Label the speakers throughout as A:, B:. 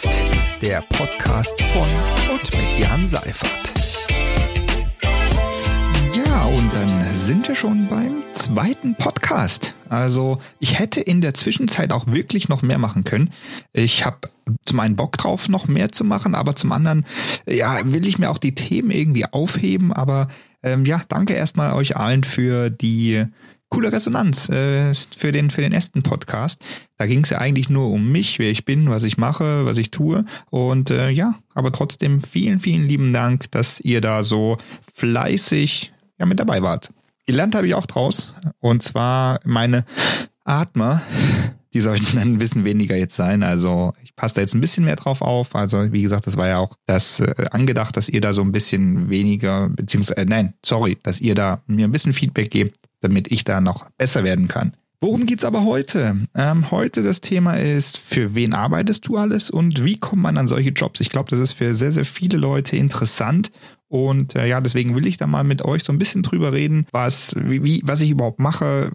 A: Podcast. Der Podcast von und mit Jan Seifert. Ja, und dann sind wir schon beim zweiten Podcast. Also ich hätte in der Zwischenzeit auch wirklich noch mehr machen können. Ich habe zum einen Bock drauf, noch mehr zu machen, aber zum anderen, ja, will ich mir auch die Themen irgendwie aufheben. Aber ähm, ja, danke erstmal euch allen für die coole Resonanz äh, für den für den ersten Podcast. Da ging es ja eigentlich nur um mich, wer ich bin, was ich mache, was ich tue und äh, ja, aber trotzdem vielen vielen lieben Dank, dass ihr da so fleißig ja mit dabei wart. Gelernt habe ich auch draus und zwar meine Atmer, die sollten dann ein bisschen weniger jetzt sein. Also ich passe da jetzt ein bisschen mehr drauf auf. Also wie gesagt, das war ja auch das äh, angedacht, dass ihr da so ein bisschen weniger, beziehungsweise, äh, nein, sorry, dass ihr da mir ein bisschen Feedback gebt, damit ich da noch besser werden kann. Worum geht's aber heute? Ähm, heute das Thema ist, für wen arbeitest du alles und wie kommt man an solche Jobs? Ich glaube, das ist für sehr, sehr viele Leute interessant und äh, ja, deswegen will ich da mal mit euch so ein bisschen drüber reden, was, wie, wie, was ich überhaupt mache,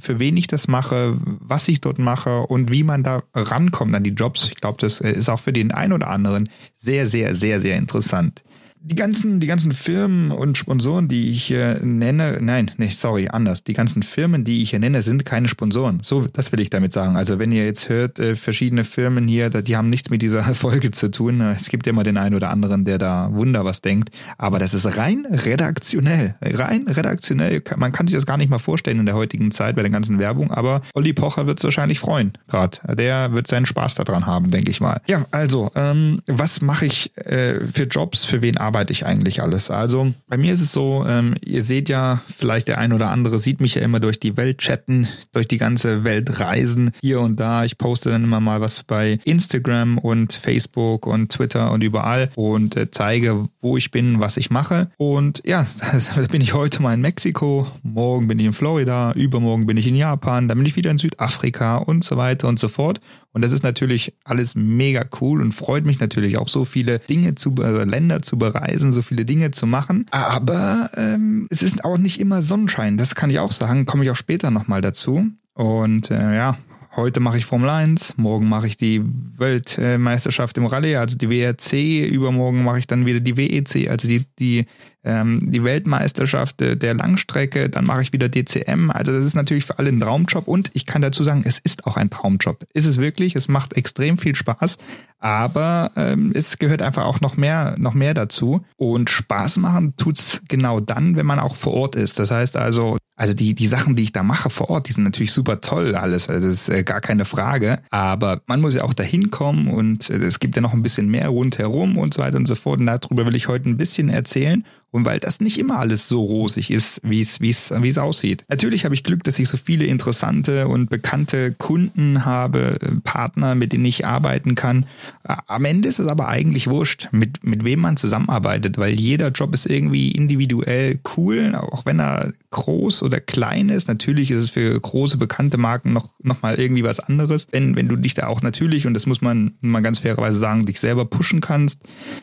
A: für wen ich das mache, was ich dort mache und wie man da rankommt an die Jobs. Ich glaube, das äh, ist auch für den einen oder anderen sehr, sehr, sehr, sehr interessant die ganzen, die ganzen Firmen und Sponsoren, die ich hier nenne, nein, nicht, sorry, anders. Die ganzen Firmen, die ich hier nenne, sind keine Sponsoren. So, das will ich damit sagen. Also wenn ihr jetzt hört, äh, verschiedene Firmen hier, die haben nichts mit dieser Folge zu tun. Es gibt ja immer den einen oder anderen, der da wunder was denkt. Aber das ist rein redaktionell. Rein redaktionell. Man kann sich das gar nicht mal vorstellen in der heutigen Zeit bei der ganzen Werbung. Aber Olli Pocher wird es wahrscheinlich freuen. Gerade. Der wird seinen Spaß daran haben, denke ich mal. Ja, also, ähm, was mache ich äh, für Jobs? Für wen arbeite arbeite ich eigentlich alles? Also bei mir ist es so, ähm, ihr seht ja, vielleicht der ein oder andere sieht mich ja immer durch die Welt chatten, durch die ganze Welt reisen, hier und da. Ich poste dann immer mal was bei Instagram und Facebook und Twitter und überall und äh, zeige, wo ich bin, was ich mache. Und ja, da bin ich heute mal in Mexiko, morgen bin ich in Florida, übermorgen bin ich in Japan, dann bin ich wieder in Südafrika und so weiter und so fort. Und das ist natürlich alles mega cool und freut mich natürlich auch so viele Dinge zu, äh, Länder zu bereisen, so viele Dinge zu machen. Aber ähm, es ist auch nicht immer Sonnenschein. Das kann ich auch sagen. Komme ich auch später nochmal dazu. Und äh, ja, heute mache ich Formel 1, morgen mache ich die Weltmeisterschaft im Rallye, also die WRC, übermorgen mache ich dann wieder die WEC, also die, die ähm, die Weltmeisterschaft der Langstrecke, dann mache ich wieder DCM. Also das ist natürlich für alle ein Traumjob und ich kann dazu sagen, es ist auch ein Traumjob. Ist es wirklich, es macht extrem viel Spaß, aber ähm, es gehört einfach auch noch mehr, noch mehr dazu. Und Spaß machen tut's genau dann, wenn man auch vor Ort ist. Das heißt also, also die, die Sachen, die ich da mache vor Ort, die sind natürlich super toll alles. Also das ist äh, gar keine Frage. Aber man muss ja auch dahin kommen und äh, es gibt ja noch ein bisschen mehr rundherum und so weiter und so fort. Und darüber will ich heute ein bisschen erzählen. Und weil das nicht immer alles so rosig ist, wie es, aussieht. Natürlich habe ich Glück, dass ich so viele interessante und bekannte Kunden habe, äh, Partner, mit denen ich arbeiten kann. Am Ende ist es aber eigentlich wurscht, mit, mit wem man zusammenarbeitet, weil jeder Job ist irgendwie individuell cool, auch wenn er groß oder klein ist. Natürlich ist es für große, bekannte Marken noch, noch mal irgendwie was anderes. Wenn, wenn du dich da auch natürlich, und das muss man mal ganz fairerweise sagen, dich selber pushen kannst.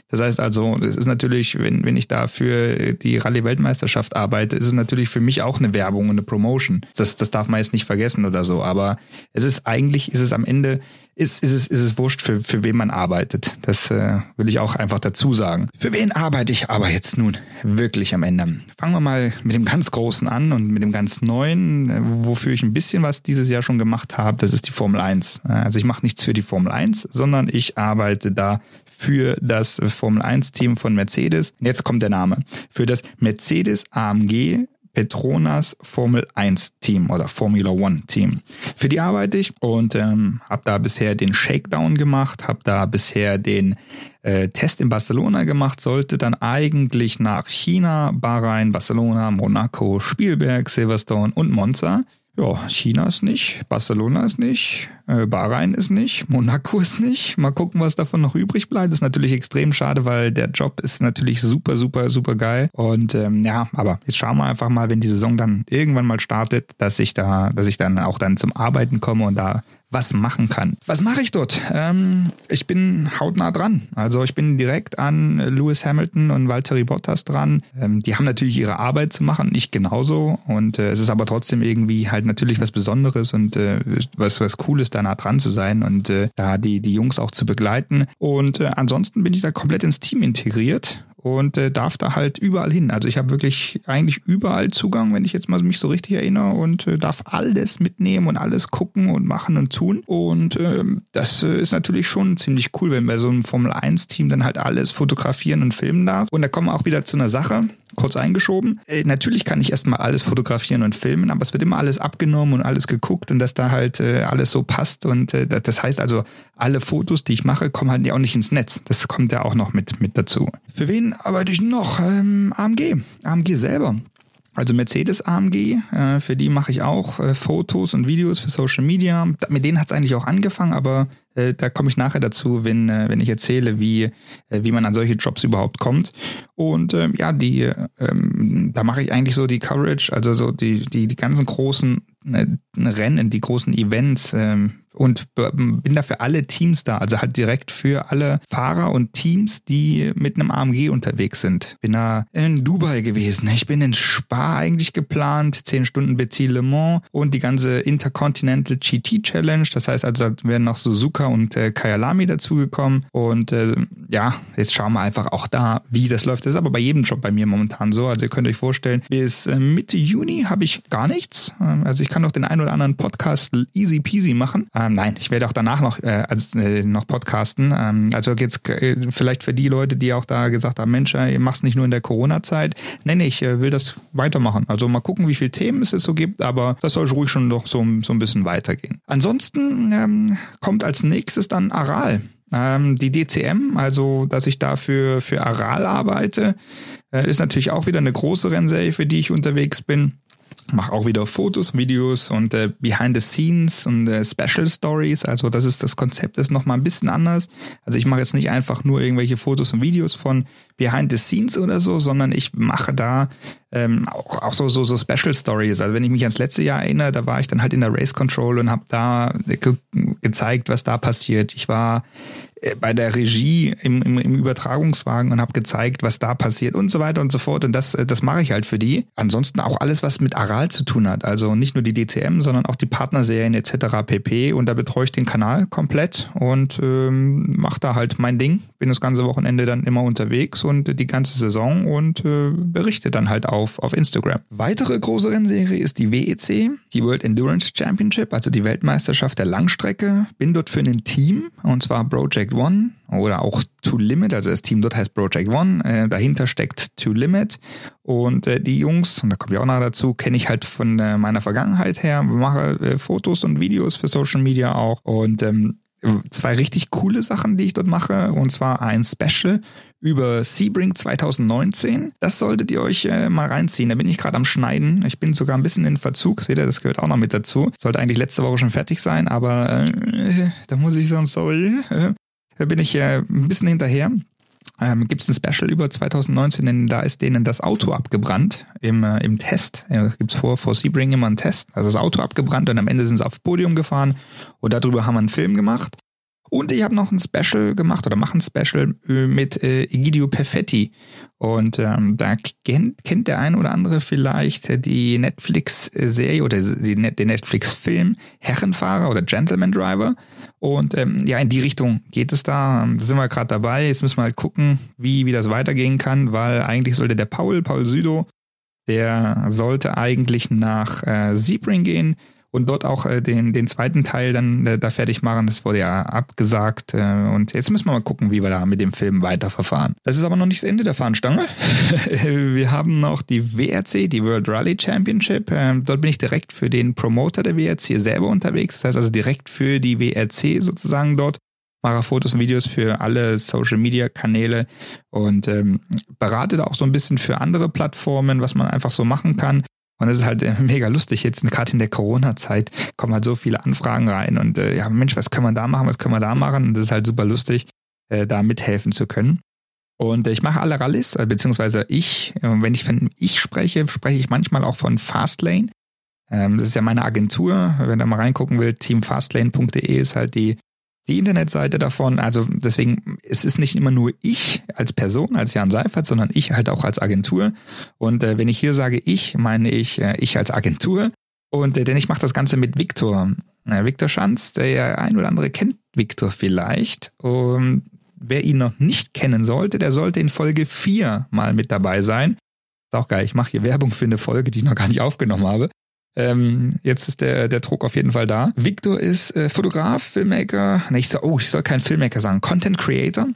A: Das heißt also, es ist natürlich, wenn, wenn ich da für die Rallye-Weltmeisterschaft arbeite, ist es natürlich für mich auch eine Werbung und eine Promotion. Das, das darf man jetzt nicht vergessen oder so. Aber es ist eigentlich, ist es am Ende, ist, ist, es, ist es wurscht, für, für wen man arbeitet. Das äh, will ich auch einfach dazu sagen. Für wen arbeite ich aber jetzt nun wirklich am Ende? Fangen wir mal mit dem ganz Großen an und mit dem ganz Neuen, äh, wofür ich ein bisschen was dieses Jahr schon gemacht habe. Das ist die Formel 1. Also ich mache nichts für die Formel 1, sondern ich arbeite da für das Formel 1 Team von Mercedes. Jetzt kommt der Name. Für das Mercedes AMG Petronas Formel 1 Team oder Formula One Team. Für die arbeite ich und ähm, habe da bisher den Shakedown gemacht, habe da bisher den äh, Test in Barcelona gemacht, sollte dann eigentlich nach China, Bahrain, Barcelona, Monaco, Spielberg, Silverstone und Monza. Ja, China ist nicht, Barcelona ist nicht, äh, Bahrain ist nicht, Monaco ist nicht. Mal gucken, was davon noch übrig bleibt. Ist natürlich extrem schade, weil der Job ist natürlich super, super, super geil. Und ähm, ja, aber jetzt schauen wir einfach mal, wenn die Saison dann irgendwann mal startet, dass ich da, dass ich dann auch dann zum Arbeiten komme und da was machen kann. Was mache ich dort? Ähm, ich bin hautnah dran. Also ich bin direkt an Lewis Hamilton und Valtteri Bottas dran. Ähm, die haben natürlich ihre Arbeit zu machen, ich genauso. Und äh, es ist aber trotzdem irgendwie halt natürlich was Besonderes und äh, was, was Cooles da nah dran zu sein und äh, da die, die Jungs auch zu begleiten. Und äh, ansonsten bin ich da komplett ins Team integriert und äh, darf da halt überall hin. Also ich habe wirklich eigentlich überall Zugang, wenn ich jetzt mal mich so richtig erinnere und äh, darf alles mitnehmen und alles gucken und machen und tun. Und ähm, das äh, ist natürlich schon ziemlich cool, wenn bei so einem Formel 1 Team dann halt alles fotografieren und filmen darf. Und da kommen wir auch wieder zu einer Sache kurz eingeschoben. Äh, natürlich kann ich erstmal alles fotografieren und filmen, aber es wird immer alles abgenommen und alles geguckt und dass da halt äh, alles so passt. Und äh, das heißt also, alle Fotos, die ich mache, kommen halt ja auch nicht ins Netz. Das kommt ja auch noch mit, mit dazu. Für wen arbeite ich noch? Ähm, AMG. AMG selber. Also Mercedes AMG, äh, für die mache ich auch äh, Fotos und Videos für Social Media. Mit denen hat es eigentlich auch angefangen, aber äh, da komme ich nachher dazu, wenn, äh, wenn ich erzähle, wie, äh, wie man an solche Jobs überhaupt kommt. Und ähm, ja, die, ähm, da mache ich eigentlich so die Coverage, also so die, die, die ganzen großen äh, Rennen, die großen Events, ähm, und bin da für alle Teams da, also halt direkt für alle Fahrer und Teams, die mit einem AMG unterwegs sind. Bin da in Dubai gewesen, ich bin in Spa eigentlich geplant, 10 Stunden Bezieh Le Mans und die ganze Intercontinental GT Challenge, das heißt also, da werden noch Suzuka und äh, Kyalami dazugekommen. Und äh, ja, jetzt schauen wir einfach auch da, wie das läuft. Das ist aber bei jedem Job bei mir momentan so, also ihr könnt euch vorstellen, bis äh, Mitte Juni habe ich gar nichts, ähm, also ich kann noch den einen oder anderen Podcast easy peasy machen, ähm, nein, ich werde auch danach noch, äh, als, äh, noch podcasten. Ähm, also jetzt äh, vielleicht für die Leute, die auch da gesagt haben, Mensch, ihr macht es nicht nur in der Corona-Zeit. Nee, nee, ich äh, will das weitermachen. Also mal gucken, wie viele Themen es so gibt, aber das soll ruhig schon noch so, so ein bisschen weitergehen. Ansonsten ähm, kommt als nächstes dann Aral. Ähm, die DCM, also dass ich da für, für Aral arbeite, äh, ist natürlich auch wieder eine große Rennserie, für die ich unterwegs bin mache auch wieder Fotos, Videos und äh, Behind the Scenes und äh, Special Stories. Also das ist das Konzept ist noch mal ein bisschen anders. Also ich mache jetzt nicht einfach nur irgendwelche Fotos und Videos von Behind the Scenes oder so, sondern ich mache da ähm, auch, auch so, so so Special Stories. Also wenn ich mich ans letzte Jahr erinnere, da war ich dann halt in der Race Control und habe da ge gezeigt, was da passiert. Ich war bei der Regie im, im, im Übertragungswagen und habe gezeigt, was da passiert und so weiter und so fort. Und das, äh, das mache ich halt für die. Ansonsten auch alles, was mit Aral zu tun hat. Also nicht nur die DCM, sondern auch die Partnerserien etc. pp. Und da betreue ich den Kanal komplett und ähm, mache da halt mein Ding. Bin das ganze Wochenende dann immer unterwegs und die ganze Saison und äh, berichte dann halt auf, auf Instagram. Weitere große Rennserie ist die WEC, die World Endurance Championship, also die Weltmeisterschaft der Langstrecke. Bin dort für ein Team und zwar Project One oder auch To Limit, also das Team dort heißt Project One, äh, dahinter steckt To Limit und äh, die Jungs, und da komme ich auch noch dazu, kenne ich halt von äh, meiner Vergangenheit her, mache äh, Fotos und Videos für Social Media auch und ähm, zwei richtig coole Sachen, die ich dort mache. Und zwar ein Special über Sebring 2019. Das solltet ihr euch äh, mal reinziehen. Da bin ich gerade am Schneiden. Ich bin sogar ein bisschen in Verzug. Seht ihr, das gehört auch noch mit dazu. Sollte eigentlich letzte Woche schon fertig sein, aber äh, da muss ich sagen, sorry. Bin ich äh, ein bisschen hinterher. Ähm, Gibt es ein Special über 2019, denn da ist denen das Auto abgebrannt im, äh, im Test. Ja, Gibt es vor, vor Sebring immer einen Test. Also das Auto abgebrannt und am Ende sind sie aufs Podium gefahren und darüber haben wir einen Film gemacht. Und ich habe noch ein Special gemacht oder mache ein Special äh, mit äh, Egidio Perfetti. Und ähm, da kennt, kennt der ein oder andere vielleicht die Netflix-Serie oder die, den Netflix-Film Herrenfahrer oder Gentleman Driver. Und ähm, ja, in die Richtung geht es da. Da sind wir gerade dabei. Jetzt müssen wir halt gucken, wie, wie das weitergehen kann, weil eigentlich sollte der Paul, Paul Südo, der sollte eigentlich nach äh, Sebring gehen und dort auch äh, den, den zweiten Teil dann äh, da fertig machen. Das wurde ja abgesagt. Äh, und jetzt müssen wir mal gucken, wie wir da mit dem Film weiterverfahren. Das ist aber noch nicht das Ende der Fahnenstange. wir haben noch die WRC, die World Rally Championship. Ähm, dort bin ich direkt für den Promoter der WRC selber unterwegs. Das heißt also direkt für die WRC sozusagen dort mache Fotos und Videos für alle Social Media Kanäle und ähm, berate da auch so ein bisschen für andere Plattformen, was man einfach so machen kann. Und es ist halt äh, mega lustig jetzt, gerade in der Corona-Zeit kommen halt so viele Anfragen rein und äh, ja, Mensch, was können wir da machen, was können wir da machen? Und das ist halt super lustig, äh, da mithelfen zu können. Und äh, ich mache alle Rallyes, äh, beziehungsweise ich, äh, wenn ich von ich spreche, spreche ich manchmal auch von Fastlane. Ähm, das ist ja meine Agentur. Wenn ihr mal reingucken will, teamfastlane.de ist halt die die Internetseite davon. Also deswegen, es ist nicht immer nur ich als Person, als Jan Seifert, sondern ich halt auch als Agentur. Und äh, wenn ich hier sage ich, meine ich äh, ich als Agentur. Und äh, denn ich mache das Ganze mit Viktor. Viktor Schanz, der ein oder andere kennt Viktor vielleicht. Und wer ihn noch nicht kennen sollte, der sollte in Folge 4 mal mit dabei sein. Ist auch geil, ich mache hier Werbung für eine Folge, die ich noch gar nicht aufgenommen habe. Ähm, jetzt ist der, der Druck auf jeden Fall da. Victor ist äh, Fotograf, Filmmaker, ne, ich soll, oh, ich soll kein Filmmaker sagen, Content Creator.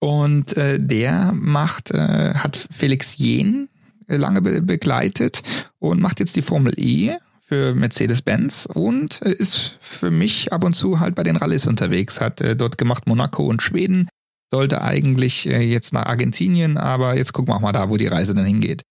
A: Und äh, der macht, äh, hat Felix Jen äh, lange be begleitet und macht jetzt die Formel E für Mercedes-Benz und äh, ist für mich ab und zu halt bei den Rallyes unterwegs, hat äh, dort gemacht Monaco und Schweden, sollte eigentlich äh, jetzt nach Argentinien, aber jetzt gucken wir auch mal da, wo die Reise dann hingeht.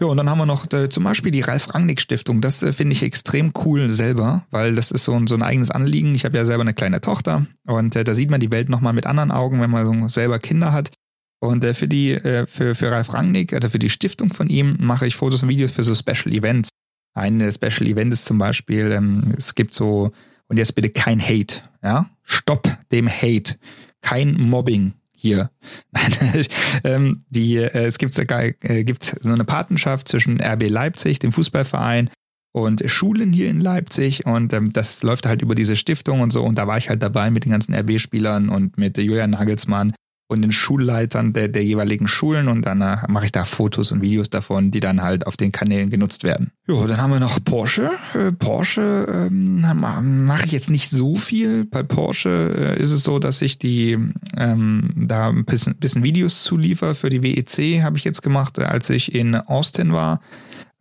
A: Ja, und dann haben wir noch äh, zum Beispiel die Ralf Rangnick Stiftung. Das äh, finde ich extrem cool selber, weil das ist so ein, so ein eigenes Anliegen. Ich habe ja selber eine kleine Tochter und äh, da sieht man die Welt nochmal mit anderen Augen, wenn man so selber Kinder hat. Und äh, für die, äh, für, für Ralf Rangnick, also für die Stiftung von ihm, mache ich Fotos und Videos für so Special Events. Ein äh, Special Event ist zum Beispiel, ähm, es gibt so, und jetzt bitte kein Hate, ja? Stopp dem Hate. Kein Mobbing, hier. ähm, die, äh, es gibt, äh, gibt so eine Patenschaft zwischen RB Leipzig, dem Fußballverein, und Schulen hier in Leipzig. Und ähm, das läuft halt über diese Stiftung und so. Und da war ich halt dabei mit den ganzen RB-Spielern und mit Julian Nagelsmann und den Schulleitern der, der jeweiligen Schulen und dann äh, mache ich da Fotos und Videos davon, die dann halt auf den Kanälen genutzt werden. Jo, dann haben wir noch Porsche. Äh, Porsche ähm, mache ich jetzt nicht so viel. Bei Porsche äh, ist es so, dass ich die ähm, da ein bisschen, bisschen Videos zuliefer. Für die WEC habe ich jetzt gemacht, als ich in Austin war.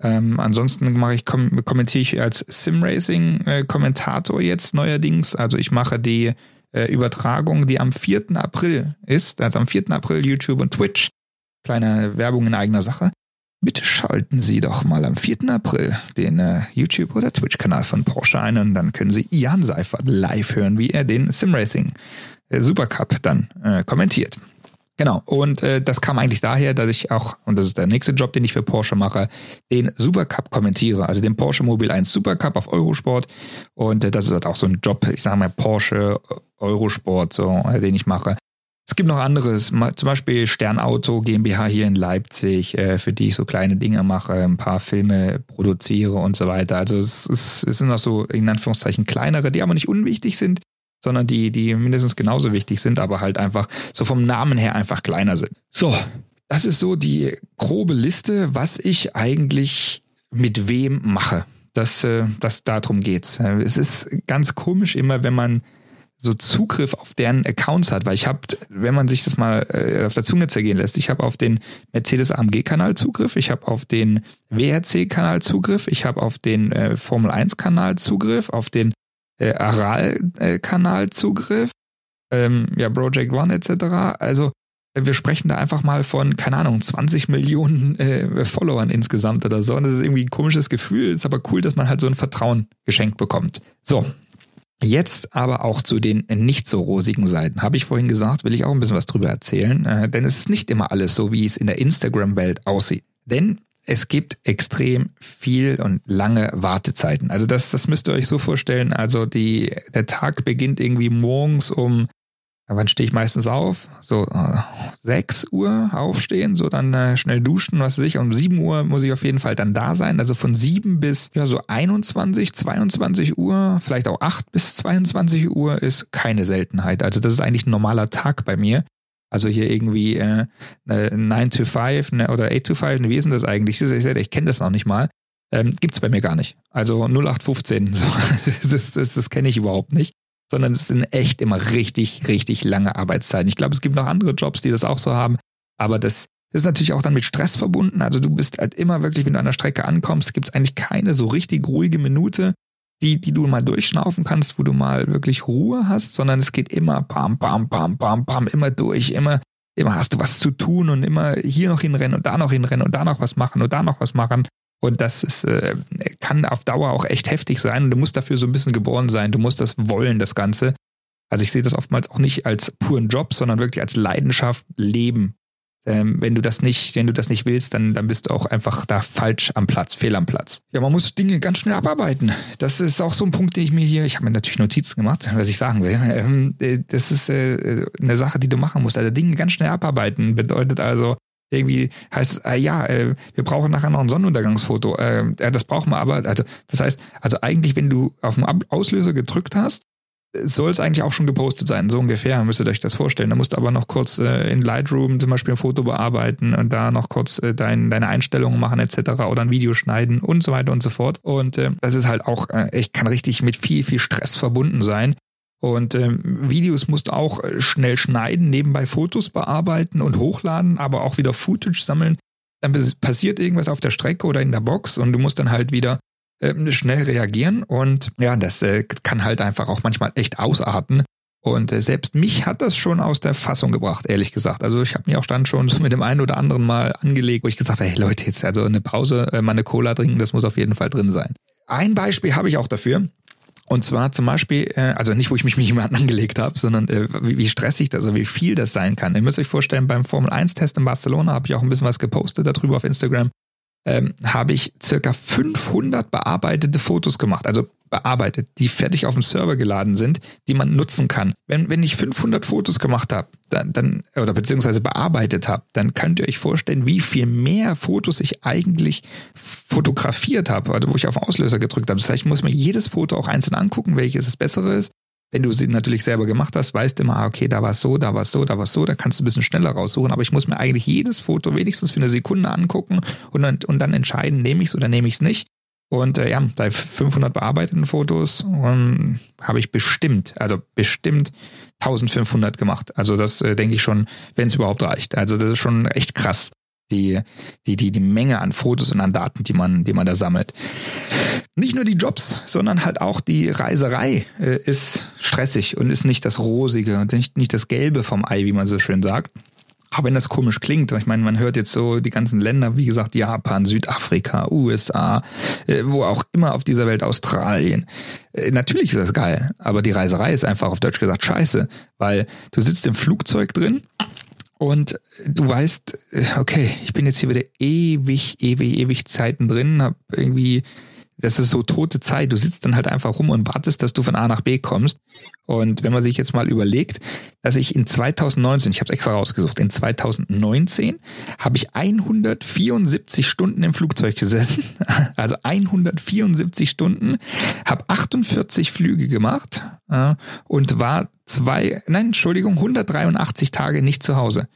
A: Ähm, ansonsten mache ich kom kommentiere ich als Simracing äh, Kommentator jetzt neuerdings. Also ich mache die äh, Übertragung, die am 4. April ist, also am 4. April YouTube und Twitch. Kleine Werbung in eigener Sache. Bitte schalten Sie doch mal am 4. April den äh, YouTube- oder Twitch-Kanal von Porsche ein und dann können Sie Jan Seifert live hören, wie er den Simracing äh, Supercup dann äh, kommentiert. Genau, und äh, das kam eigentlich daher, dass ich auch, und das ist der nächste Job, den ich für Porsche mache, den Supercup kommentiere, also den Porsche Mobil 1 Supercup auf Eurosport. Und äh, das ist halt auch so ein Job, ich sage mal Porsche Eurosport, so, äh, den ich mache. Es gibt noch anderes, zum Beispiel Sternauto GmbH hier in Leipzig, äh, für die ich so kleine Dinge mache, ein paar Filme produziere und so weiter. Also es, es, es sind auch so in Anführungszeichen kleinere, die aber nicht unwichtig sind, sondern die, die mindestens genauso wichtig sind, aber halt einfach so vom Namen her einfach kleiner sind. So, das ist so die grobe Liste, was ich eigentlich mit wem mache. Das, äh, das darum geht's. Es ist ganz komisch immer, wenn man so Zugriff auf deren Accounts hat, weil ich habe, wenn man sich das mal äh, auf der Zunge zergehen lässt, ich habe auf den Mercedes AMG Kanal Zugriff, ich habe auf den WRC Kanal Zugriff, ich habe auf den äh, Formel 1 Kanal Zugriff, auf den äh, Aral-Kanal Zugriff, ähm, ja, Project One etc. Also wir sprechen da einfach mal von, keine Ahnung, 20 Millionen äh, Followern insgesamt oder so. Und das ist irgendwie ein komisches Gefühl, ist aber cool, dass man halt so ein Vertrauen geschenkt bekommt. So. Jetzt aber auch zu den nicht so rosigen Seiten. Habe ich vorhin gesagt, will ich auch ein bisschen was drüber erzählen, äh, denn es ist nicht immer alles so, wie es in der Instagram-Welt aussieht. Denn es gibt extrem viel und lange Wartezeiten. Also das, das müsst ihr euch so vorstellen. Also die, der Tag beginnt irgendwie morgens um, wann stehe ich meistens auf? So äh, 6 Uhr aufstehen, so dann äh, schnell duschen, was weiß ich. Um 7 Uhr muss ich auf jeden Fall dann da sein. Also von 7 bis ja so 21, 22 Uhr, vielleicht auch 8 bis 22 Uhr ist keine Seltenheit. Also das ist eigentlich ein normaler Tag bei mir. Also hier irgendwie äh, 9 to 5 ne, oder 8 to 5, ne, wie ist denn das eigentlich? Ich, ich kenne das noch nicht mal. Ähm, Gibt bei mir gar nicht. Also 0815, so, das, das, das kenne ich überhaupt nicht. Sondern es sind echt immer richtig, richtig lange Arbeitszeiten. Ich glaube, es gibt noch andere Jobs, die das auch so haben. Aber das ist natürlich auch dann mit Stress verbunden. Also du bist halt immer wirklich, wenn du an der Strecke ankommst, gibt es eigentlich keine so richtig ruhige Minute die, die du mal durchschnaufen kannst, wo du mal wirklich Ruhe hast, sondern es geht immer bam, bam, bam, bam, bam, immer durch, immer, immer hast du was zu tun und immer hier noch hinrennen und da noch hinrennen und da noch was machen und da noch was machen. Und das ist, äh, kann auf Dauer auch echt heftig sein und du musst dafür so ein bisschen geboren sein. Du musst das wollen, das Ganze. Also ich sehe das oftmals auch nicht als puren Job, sondern wirklich als Leidenschaft leben. Ähm, wenn du das nicht, wenn du das nicht willst, dann, dann bist du auch einfach da falsch am Platz, fehl am Platz. Ja, man muss Dinge ganz schnell abarbeiten. Das ist auch so ein Punkt, den ich mir hier, ich habe mir natürlich Notizen gemacht, was ich sagen will. Ähm, äh, das ist äh, eine Sache, die du machen musst. Also Dinge ganz schnell abarbeiten bedeutet also, irgendwie heißt es, äh, ja, äh, wir brauchen nachher noch ein Sonnenuntergangsfoto. Äh, das brauchen wir aber, also das heißt, also eigentlich, wenn du auf den Auslöser gedrückt hast, soll es eigentlich auch schon gepostet sein, so ungefähr, müsst ihr euch das vorstellen. Da musst du aber noch kurz äh, in Lightroom zum Beispiel ein Foto bearbeiten und da noch kurz äh, dein, deine Einstellungen machen etc. oder ein Video schneiden und so weiter und so fort. Und äh, das ist halt auch, äh, ich kann richtig mit viel, viel Stress verbunden sein. Und ähm, Videos musst du auch äh, schnell schneiden, nebenbei Fotos bearbeiten und hochladen, aber auch wieder Footage sammeln. Dann passiert irgendwas auf der Strecke oder in der Box und du musst dann halt wieder äh, schnell reagieren. Und ja, das äh, kann halt einfach auch manchmal echt ausarten. Und äh, selbst mich hat das schon aus der Fassung gebracht, ehrlich gesagt. Also ich habe mir auch dann schon so mit dem einen oder anderen Mal angelegt, wo ich gesagt habe, hey Leute, jetzt also eine Pause, äh, mal eine Cola trinken, das muss auf jeden Fall drin sein. Ein Beispiel habe ich auch dafür. Und zwar zum Beispiel, also nicht, wo ich mich mit jemandem angelegt habe, sondern wie, wie stressig das, also wie viel das sein kann. Ihr müsst euch vorstellen, beim Formel 1-Test in Barcelona habe ich auch ein bisschen was gepostet darüber auf Instagram ähm, habe ich circa 500 bearbeitete Fotos gemacht, also bearbeitet, die fertig auf dem Server geladen sind, die man nutzen kann. Wenn, wenn ich 500 Fotos gemacht habe, dann, dann, oder beziehungsweise bearbeitet habe, dann könnt ihr euch vorstellen, wie viel mehr Fotos ich eigentlich fotografiert habe, also wo ich auf den Auslöser gedrückt habe. Das heißt, ich muss mir jedes Foto auch einzeln angucken, welches das bessere ist wenn du sie natürlich selber gemacht hast, weißt du immer, ah, okay, da war es so, da war es so, da war es so, da kannst du ein bisschen schneller raussuchen. Aber ich muss mir eigentlich jedes Foto wenigstens für eine Sekunde angucken und dann, und dann entscheiden, nehme ich es oder nehme ich es nicht. Und äh, ja, bei 500 bearbeiteten Fotos ähm, habe ich bestimmt, also bestimmt 1500 gemacht. Also das äh, denke ich schon, wenn es überhaupt reicht. Also das ist schon echt krass die, die, die, die Menge an Fotos und an Daten, die man, die man da sammelt. Nicht nur die Jobs, sondern halt auch die Reiserei äh, ist stressig und ist nicht das Rosige und nicht, nicht das Gelbe vom Ei, wie man so schön sagt. Auch wenn das komisch klingt, ich meine, man hört jetzt so die ganzen Länder, wie gesagt, Japan, Südafrika, USA, äh, wo auch immer auf dieser Welt, Australien. Äh, natürlich ist das geil, aber die Reiserei ist einfach auf Deutsch gesagt scheiße, weil du sitzt im Flugzeug drin und du weißt, äh, okay, ich bin jetzt hier wieder ewig, ewig, ewig Zeiten drin, hab irgendwie das ist so tote Zeit. Du sitzt dann halt einfach rum und wartest, dass du von A nach B kommst. Und wenn man sich jetzt mal überlegt, dass ich in 2019, ich habe es extra rausgesucht, in 2019 habe ich 174 Stunden im Flugzeug gesessen. Also 174 Stunden, habe 48 Flüge gemacht äh, und war zwei, nein, Entschuldigung, 183 Tage nicht zu Hause.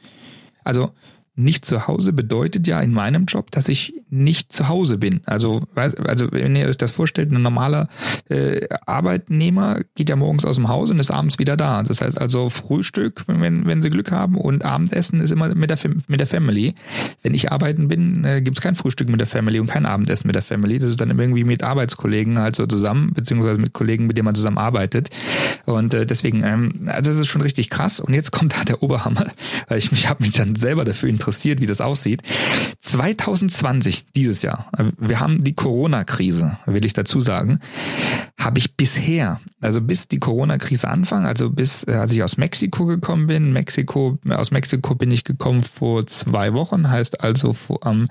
A: Also nicht zu Hause bedeutet ja in meinem Job, dass ich nicht zu Hause bin. Also, also wenn ihr euch das vorstellt, ein normaler äh, Arbeitnehmer geht ja morgens aus dem Haus und ist abends wieder da. Das heißt also Frühstück, wenn, wenn sie Glück haben, und Abendessen ist immer mit der, mit der Family. Wenn ich arbeiten bin, äh, gibt es kein Frühstück mit der Family und kein Abendessen mit der Family. Das ist dann irgendwie mit Arbeitskollegen halt so zusammen, beziehungsweise mit Kollegen, mit denen man zusammen arbeitet. Und äh, deswegen, ähm, also das ist schon richtig krass. Und jetzt kommt da der Oberhammer, ich mich habe mich dann selber dafür interessiert interessiert, wie das aussieht. 2020, dieses Jahr, wir haben die Corona-Krise, will ich dazu sagen, habe ich bisher, also bis die Corona-Krise anfang, also bis, äh, als ich aus Mexiko gekommen bin, Mexiko, aus Mexiko bin ich gekommen vor zwei Wochen, heißt also am,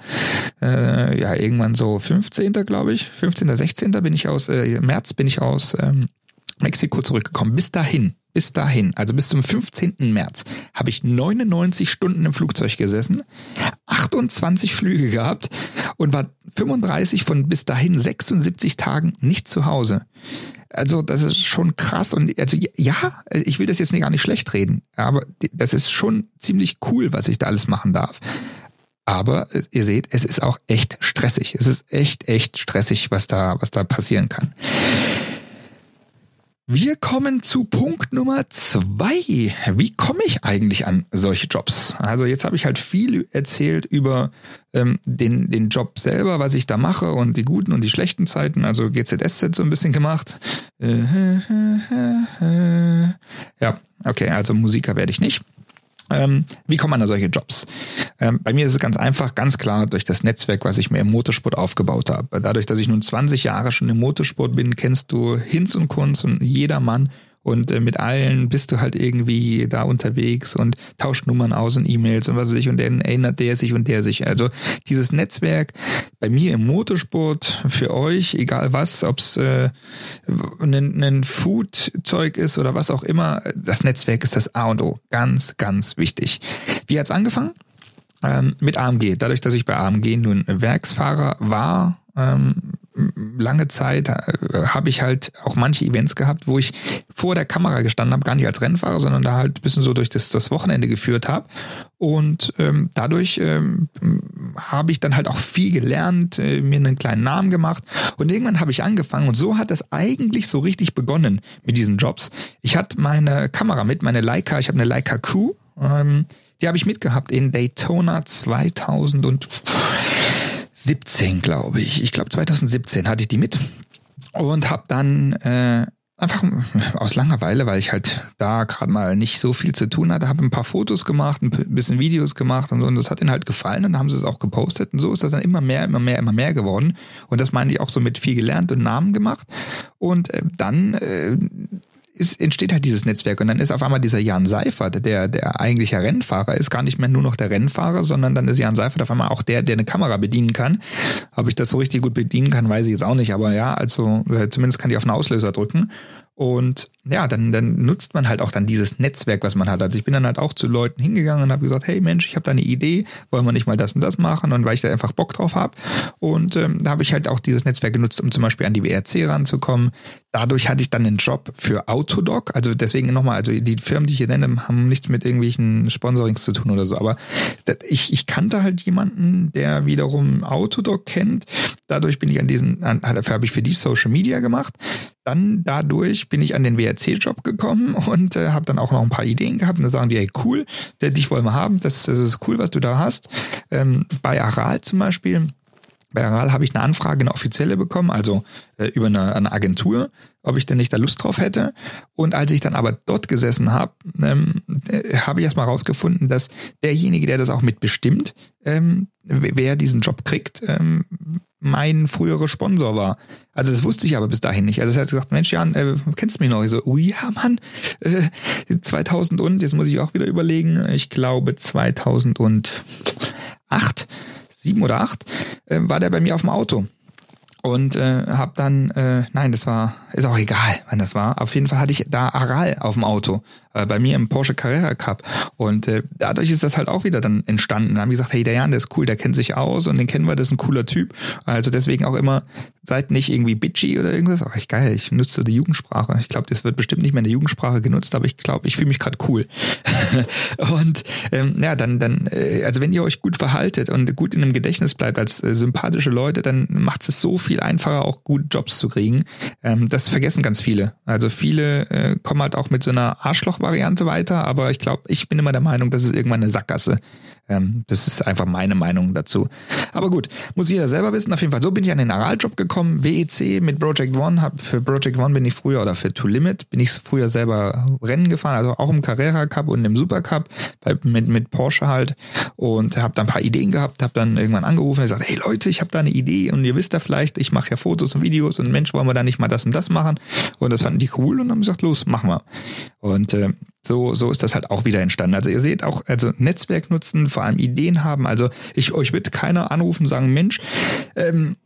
A: äh, ja, irgendwann so 15. glaube ich, 15. 16. bin ich aus, äh, März bin ich aus ähm, Mexiko zurückgekommen. Bis dahin bis dahin, also bis zum 15. März, habe ich 99 Stunden im Flugzeug gesessen, 28 Flüge gehabt und war 35 von bis dahin 76 Tagen nicht zu Hause. Also das ist schon krass und also ja, ich will das jetzt gar nicht schlecht reden, aber das ist schon ziemlich cool, was ich da alles machen darf. Aber ihr seht, es ist auch echt stressig. Es ist echt, echt stressig, was da, was da passieren kann. Wir kommen zu Punkt Nummer zwei. Wie komme ich eigentlich an solche Jobs? Also jetzt habe ich halt viel erzählt über ähm, den, den Job selber, was ich da mache und die guten und die schlechten Zeiten. Also GZSZ so ein bisschen gemacht. Ja, okay, also Musiker werde ich nicht. Ähm, wie kommt man an solche Jobs? Ähm, bei mir ist es ganz einfach, ganz klar durch das Netzwerk, was ich mir im Motorsport aufgebaut habe. Dadurch, dass ich nun 20 Jahre schon im Motorsport bin, kennst du Hinz und Kunz und jeder Mann und äh, mit allen bist du halt irgendwie da unterwegs und tauscht Nummern aus und E-Mails und was weiß ich und dann erinnert der sich und der sich. Also dieses Netzwerk bei mir im Motorsport für euch, egal was, ob es äh, ein, ein Food-Zeug ist oder was auch immer, das Netzwerk ist das A und O. Ganz, ganz wichtig. Wie hat's angefangen? ähm, mit AMG. Dadurch, dass ich bei AMG nun Werksfahrer war, ähm, lange Zeit äh, habe ich halt auch manche Events gehabt, wo ich vor der Kamera gestanden habe, gar nicht als Rennfahrer, sondern da halt ein bisschen so durch das, das Wochenende geführt habe. Und ähm, dadurch ähm, habe ich dann halt auch viel gelernt, äh, mir einen kleinen Namen gemacht. Und irgendwann habe ich angefangen und so hat es eigentlich so richtig begonnen mit diesen Jobs. Ich hatte meine Kamera mit, meine Leica, ich habe eine Leica Q. Ähm, die habe ich mitgehabt in Daytona 2000 und 17, glaube ich. Ich glaube 2017 hatte ich die mit und habe dann äh, einfach aus Langeweile, weil ich halt da gerade mal nicht so viel zu tun hatte, habe ein paar Fotos gemacht, ein bisschen Videos gemacht und so. Und das hat ihnen halt gefallen und haben sie es auch gepostet. Und so ist das dann immer mehr, immer mehr, immer mehr geworden. Und das meine ich auch so mit viel gelernt und Namen gemacht. Und äh, dann äh, ist, entsteht halt dieses Netzwerk und dann ist auf einmal dieser Jan Seifert, der der eigentliche Rennfahrer ist, gar nicht mehr nur noch der Rennfahrer, sondern dann ist Jan Seifert auf einmal auch der, der eine Kamera bedienen kann. Ob ich das so richtig gut bedienen kann, weiß ich jetzt auch nicht, aber ja, also äh, zumindest kann ich auf den Auslöser drücken und ja, dann, dann nutzt man halt auch dann dieses Netzwerk, was man hat. Also ich bin dann halt auch zu Leuten hingegangen und habe gesagt, hey Mensch, ich habe da eine Idee, wollen wir nicht mal das und das machen? Und weil ich da einfach Bock drauf habe. Und ähm, da habe ich halt auch dieses Netzwerk genutzt, um zum Beispiel an die WRC ranzukommen. Dadurch hatte ich dann einen Job für Autodoc. Also deswegen nochmal, also die Firmen, die ich hier nenne, haben nichts mit irgendwelchen Sponsorings zu tun oder so. Aber ich, ich kannte halt jemanden, der wiederum Autodoc kennt. Dadurch bin ich an diesen, habe ich für die Social Media gemacht. Dann dadurch bin ich an den WRC-Job gekommen und äh, habe dann auch noch ein paar Ideen gehabt. Und da sagen die, hey, cool, dich wollen wir haben, das, das ist cool, was du da hast. Ähm, bei Aral zum Beispiel, bei Aral habe ich eine Anfrage, eine offizielle bekommen, also äh, über eine, eine Agentur, ob ich denn nicht da Lust drauf hätte. Und als ich dann aber dort gesessen habe, ähm, äh, habe ich erstmal rausgefunden, dass derjenige, der das auch mitbestimmt, ähm, wer diesen Job kriegt, ähm, mein früherer Sponsor war. Also das wusste ich aber bis dahin nicht. Also er hat gesagt, Mensch Jan, äh, kennst du mich noch? Ich so, oh ja Mann, äh, 2000 und, jetzt muss ich auch wieder überlegen, ich glaube 2008, sieben oder acht, äh, war der bei mir auf dem Auto und äh, habe dann, äh, nein, das war, ist auch egal, wann das war. Auf jeden Fall hatte ich da Aral auf dem Auto, äh, bei mir im Porsche Carrera Cup. Und äh, dadurch ist das halt auch wieder dann entstanden. Da haben gesagt, hey, der Jan, der ist cool, der kennt sich aus und den kennen wir, das ist ein cooler Typ. Also deswegen auch immer, seid nicht irgendwie bitchy oder irgendwas. Ach, echt geil, ich nutze die Jugendsprache. Ich glaube, das wird bestimmt nicht mehr in der Jugendsprache genutzt, aber ich glaube, ich fühle mich gerade cool. und ähm, ja, dann, dann, äh, also wenn ihr euch gut verhaltet und gut in dem Gedächtnis bleibt als äh, sympathische Leute, dann macht es so viel viel einfacher, auch gut Jobs zu kriegen. Ähm, das vergessen ganz viele. Also viele äh, kommen halt auch mit so einer Arschloch-Variante weiter, aber ich glaube, ich bin immer der Meinung, das ist irgendwann eine Sackgasse. Ähm, das ist einfach meine Meinung dazu. Aber gut, muss jeder selber wissen. Auf jeden Fall, so bin ich an den Araljob gekommen. WEC mit Project One. Hab, für Project One bin ich früher, oder für To Limit, bin ich früher selber Rennen gefahren, also auch im Carrera Cup und im Super Cup mit, mit Porsche halt. Und habe dann ein paar Ideen gehabt, habe dann irgendwann angerufen und gesagt, hey Leute, ich habe da eine Idee und ihr wisst ja vielleicht, ich mache ja Fotos und Videos und Mensch, wollen wir da nicht mal das und das machen? Und das fanden die cool und haben gesagt, los, machen wir. Und äh, so, so ist das halt auch wieder entstanden. Also ihr seht auch, also Netzwerk nutzen, vor allem Ideen haben. Also ich, euch wird keiner anrufen sagen, Mensch, ähm,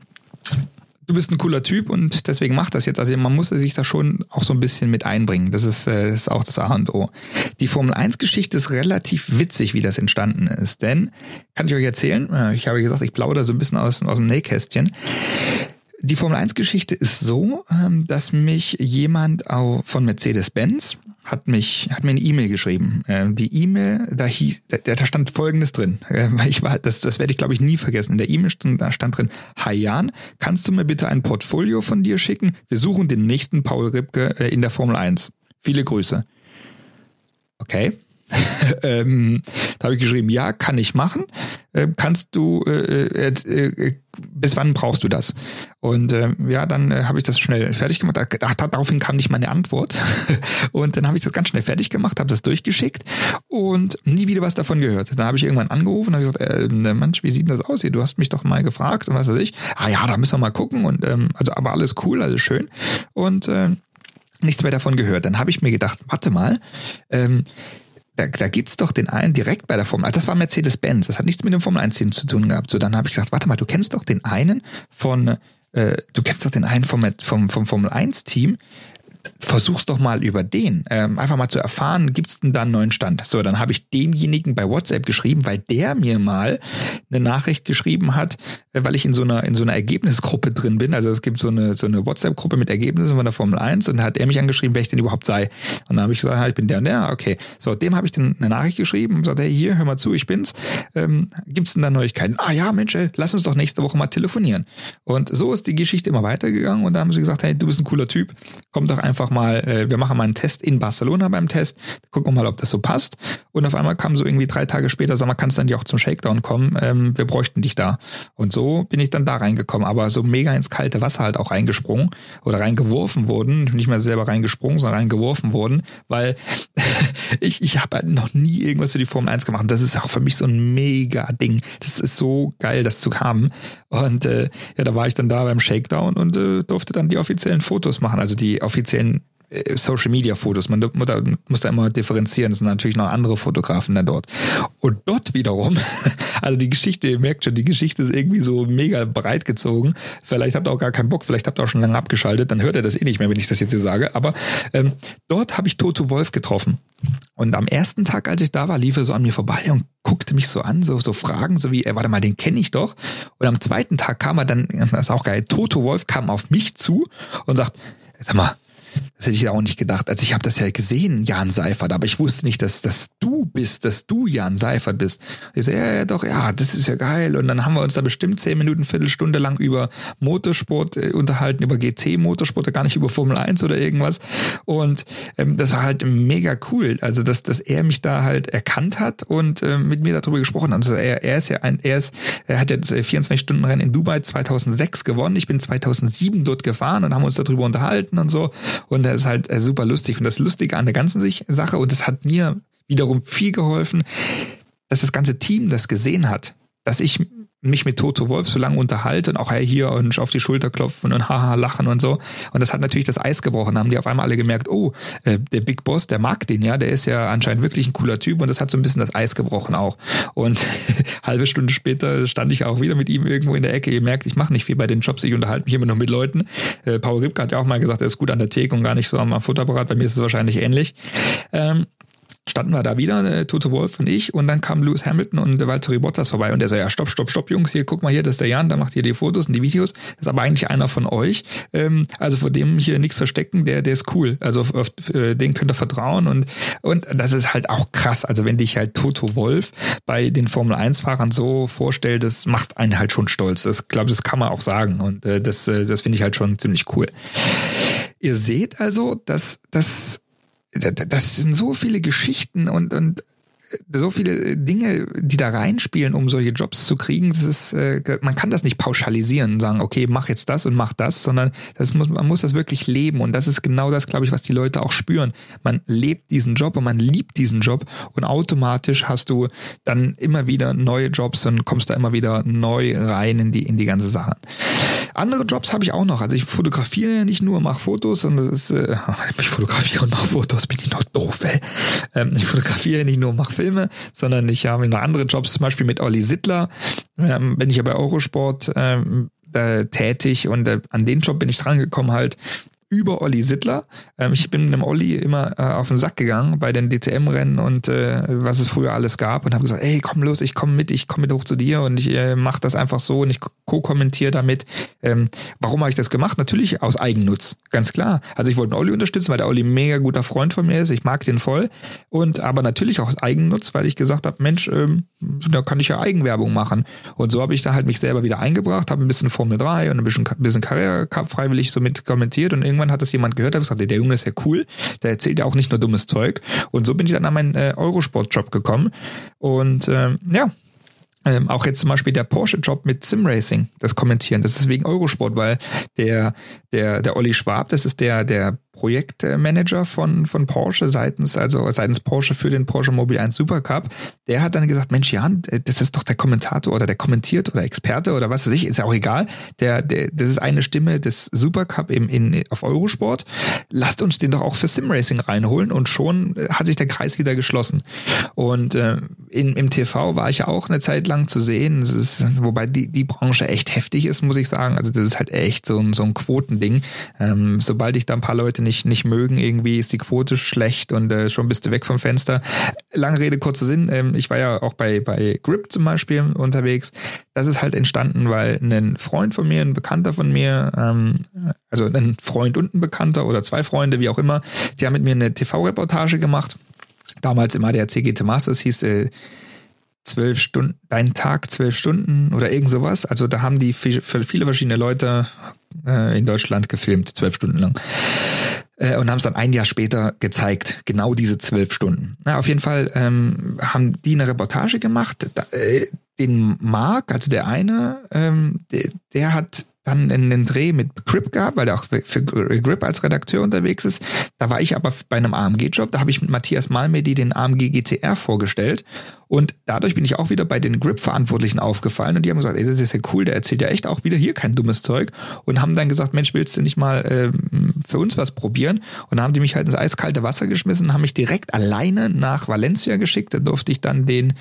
A: du bist ein cooler Typ und deswegen macht das jetzt. Also man muss sich da schon auch so ein bisschen mit einbringen. Das ist, äh, ist auch das A und O. Die Formel 1 Geschichte ist relativ witzig, wie das entstanden ist. Denn, kann ich euch erzählen, äh, ich habe gesagt, ich plaudere so ein bisschen aus, aus dem Nähkästchen. Die Formel 1 Geschichte ist so, ähm, dass mich jemand von Mercedes-Benz hat mich, hat mir eine E-Mail geschrieben. Ähm, die E-Mail, da hieß, da, stand Folgendes drin. Ähm, ich war, das, das werde ich glaube ich nie vergessen. In der E-Mail stand, da stand drin, Hi Jan, kannst du mir bitte ein Portfolio von dir schicken? Wir suchen den nächsten Paul Ripke äh, in der Formel 1. Viele Grüße. Okay. ähm, da habe ich geschrieben, ja, kann ich machen. Äh, kannst du, äh, äh, äh, bis wann brauchst du das? Und äh, ja, dann äh, habe ich das schnell fertig gemacht. Ach, daraufhin kam nicht meine Antwort. und dann habe ich das ganz schnell fertig gemacht, habe das durchgeschickt und nie wieder was davon gehört. Dann habe ich irgendwann angerufen und habe gesagt, äh, Mensch, wie sieht das aus hier? Du hast mich doch mal gefragt und was weiß ich. Ah ja, da müssen wir mal gucken. Und ähm, also aber alles cool, alles schön. Und äh, nichts mehr davon gehört. Dann habe ich mir gedacht, warte mal, ähm, da, da gibt's doch den einen direkt bei der Formel 1. Das war Mercedes-Benz. Das hat nichts mit dem Formel 1-Team zu tun gehabt. So, dann habe ich gesagt, warte mal, du kennst doch den einen von, äh, du kennst doch den einen vom, vom, vom Formel 1-Team. Versuch's doch mal über den. Ähm, einfach mal zu erfahren, gibt's denn da einen neuen Stand? So, dann habe ich demjenigen bei WhatsApp geschrieben, weil der mir mal eine Nachricht geschrieben hat, äh, weil ich in so einer, in so einer Ergebnisgruppe drin bin. Also es gibt so eine, so eine WhatsApp-Gruppe mit Ergebnissen von der Formel 1 und da hat er mich angeschrieben, wer ich denn überhaupt sei. Und dann habe ich gesagt, ich bin der und der, okay. So, dem habe ich dann eine Nachricht geschrieben und gesagt, hey, hier, hör mal zu, ich bin's. Ähm, gibt's denn da Neuigkeiten? Ah ja, Mensch, ey, lass uns doch nächste Woche mal telefonieren. Und so ist die Geschichte immer weitergegangen und da haben sie gesagt, hey, du bist ein cooler Typ, komm doch einfach mal, äh, wir machen mal einen Test in Barcelona beim Test, gucken mal, ob das so passt. Und auf einmal kam so irgendwie drei Tage später, sag mal, kannst du dann auch zum Shakedown kommen? Ähm, wir bräuchten dich da. Und so bin ich dann da reingekommen, aber so mega ins kalte Wasser halt auch reingesprungen oder reingeworfen wurden, nicht mehr selber reingesprungen, sondern reingeworfen wurden, weil ich, ich habe halt noch nie irgendwas für die Formel 1 gemacht. Das ist auch für mich so ein mega Ding. Das ist so geil, das zu haben. Und äh, ja, da war ich dann da beim Shakedown und äh, durfte dann die offiziellen Fotos machen, also die offiziellen Social Media Fotos. Man muss da immer differenzieren. Es sind natürlich noch andere Fotografen da dort. Und dort wiederum, also die Geschichte, ihr merkt schon, die Geschichte ist irgendwie so mega breit gezogen. Vielleicht habt ihr auch gar keinen Bock, vielleicht habt ihr auch schon lange abgeschaltet, dann hört ihr das eh nicht mehr, wenn ich das jetzt hier sage. Aber ähm, dort habe ich Toto Wolf getroffen. Und am ersten Tag, als ich da war, lief er so an mir vorbei und guckte mich so an, so, so Fragen, so wie, ey, warte mal, den kenne ich doch. Und am zweiten Tag kam er dann, das ist auch geil, Toto Wolf kam auf mich zu und sagt, sag mal, das hätte ich auch nicht gedacht. Also ich habe das ja gesehen, Jan Seifert, aber ich wusste nicht, dass, dass du bist, dass du Jan Seifert bist. Ich so, ja, ja, doch, ja, das ist ja geil. Und dann haben wir uns da bestimmt zehn Minuten, Viertelstunde lang über Motorsport äh, unterhalten, über GT-Motorsport, gar nicht über Formel 1 oder irgendwas. Und ähm, das war halt mega cool. Also, dass, dass er mich da halt erkannt hat und äh, mit mir darüber gesprochen hat. Also er, er ist ja ein, er ist, er hat ja 24-Stunden-Rennen in Dubai 2006 gewonnen. Ich bin 2007 dort gefahren und haben uns darüber unterhalten und so. Und das ist halt äh, super lustig. Und das Lustige an der ganzen Sache, und das hat mir wiederum viel geholfen, dass das ganze Team das gesehen hat, dass ich mich mit Toto Wolf so lange unterhalte und auch er hier und auf die Schulter klopfen und haha lachen und so. Und das hat natürlich das Eis gebrochen. Da haben die auf einmal alle gemerkt, oh, äh, der Big Boss, der mag den ja, der ist ja anscheinend wirklich ein cooler Typ und das hat so ein bisschen das Eis gebrochen auch. Und halbe Stunde später stand ich auch wieder mit ihm irgendwo in der Ecke. Ihr merkt, ich mache nicht viel bei den Jobs, ich unterhalte mich immer noch mit Leuten. Äh, Paul Ripke hat ja auch mal gesagt, er ist gut an der Theke und gar nicht so am Futterapparat. Bei mir ist es wahrscheinlich ähnlich. Ähm, standen wir da wieder, äh, Tote Wolf und ich, und dann kam Lewis Hamilton und der Valtteri Bottas vorbei. Und der so, ja, stopp, stopp, stopp, Jungs, hier, guck mal hier, das ist der Jan, da macht ihr die Fotos und die Videos, das ist aber eigentlich einer von euch, ähm, also vor dem hier nichts verstecken, der, der ist cool, also auf, auf äh, den könnt ihr vertrauen. Und, und das ist halt auch krass, also wenn dich halt Toto Wolf bei den Formel-1-Fahrern so vorstellt, das macht einen halt schon stolz, das glaube das kann man auch sagen. Und äh, das, äh, das finde ich halt schon ziemlich cool. Ihr seht also, dass, dass das sind so viele Geschichten und, und so viele Dinge, die da reinspielen, um solche Jobs zu kriegen. Das ist, äh, man kann das nicht pauschalisieren und sagen, okay, mach jetzt das und mach das, sondern das muss, man muss das wirklich leben. Und das ist genau das, glaube ich, was die Leute auch spüren. Man lebt diesen Job und man liebt diesen Job und automatisch hast du dann immer wieder neue Jobs und kommst da immer wieder neu rein in die, in die ganze Sache. Andere Jobs habe ich auch noch. Also ich fotografiere ja nicht nur, mache Fotos und das ist, äh, ich fotografiere und mache Fotos, bin ich noch doof, ey. Ähm, ich fotografiere nicht nur, mache Filme, sondern ich habe noch andere Jobs, zum Beispiel mit Olli Sittler, ähm, bin ich ja bei Eurosport ähm, tätig und äh, an den Job bin ich drangekommen halt, über Olli Sittler. Ähm, ich bin dem Olli immer äh, auf den Sack gegangen bei den DCM-Rennen und äh, was es früher alles gab und habe gesagt, ey, komm los, ich komme mit, ich komme mit hoch zu dir und ich äh, mache das einfach so und ich co-kommentiere damit. Ähm, warum habe ich das gemacht? Natürlich aus Eigennutz, ganz klar. Also ich wollte Olli unterstützen, weil der Olli ein mega guter Freund von mir ist. Ich mag den voll. Und aber natürlich auch aus Eigennutz, weil ich gesagt habe, Mensch, ähm, da kann ich ja Eigenwerbung machen. Und so habe ich da halt mich selber wieder eingebracht, habe ein bisschen Formel 3 und ein bisschen, bisschen Karriere Cup freiwillig so mit kommentiert und irgendwann hat das jemand gehört, hat gesagt, der Junge ist ja cool, der erzählt ja auch nicht nur dummes Zeug. Und so bin ich dann an meinen äh, Eurosport-Job gekommen. Und ähm, ja, ähm, auch jetzt zum Beispiel der Porsche-Job mit Simracing, das kommentieren, das ist wegen Eurosport, weil der, der, der Olli Schwab, das ist der, der Projektmanager von, von Porsche seitens, also seitens Porsche für den Porsche Mobile 1 Supercup, der hat dann gesagt, Mensch, Jan, das ist doch der Kommentator oder der kommentiert oder Experte oder was weiß ich, ist ja auch egal. Der, der, das ist eine Stimme des Supercup im, in, auf Eurosport. Lasst uns den doch auch für Simracing reinholen und schon hat sich der Kreis wieder geschlossen. Und äh, in, im TV war ich ja auch eine Zeit lang zu sehen, das ist, wobei die, die Branche echt heftig ist, muss ich sagen. Also das ist halt echt so ein, so ein Quotending. Ähm, sobald ich da ein paar Leute nicht, nicht mögen. Irgendwie ist die Quote schlecht und äh, schon bist du weg vom Fenster. Lange Rede, kurzer Sinn. Ähm, ich war ja auch bei, bei Grip zum Beispiel unterwegs. Das ist halt entstanden, weil ein Freund von mir, ein Bekannter von mir, ähm, also ein Freund und ein Bekannter oder zwei Freunde, wie auch immer, die haben mit mir eine TV-Reportage gemacht. Damals im ADAC GT Masters hieß äh, zwölf Stunden, ein Tag, zwölf Stunden oder irgend sowas. Also da haben die für viele verschiedene Leute äh, in Deutschland gefilmt, zwölf Stunden lang. Äh, und haben es dann ein Jahr später gezeigt, genau diese zwölf Stunden. Na, auf jeden Fall ähm, haben die eine Reportage gemacht. Da, äh, den Mark, also der eine, ähm, der, der hat dann einen Dreh mit Grip gehabt, weil er auch für Grip als Redakteur unterwegs ist. Da war ich aber bei einem AMG-Job, da habe ich mit Matthias Malmedy den AMG GTR vorgestellt und dadurch bin ich auch wieder bei den Grip-Verantwortlichen aufgefallen und die haben gesagt, ey, das ist ja cool, der erzählt ja echt auch wieder hier kein dummes Zeug und haben dann gesagt, Mensch, willst du nicht mal ähm, für uns was probieren? Und dann haben die mich halt ins eiskalte Wasser geschmissen, haben mich direkt alleine nach Valencia geschickt. Da durfte ich dann den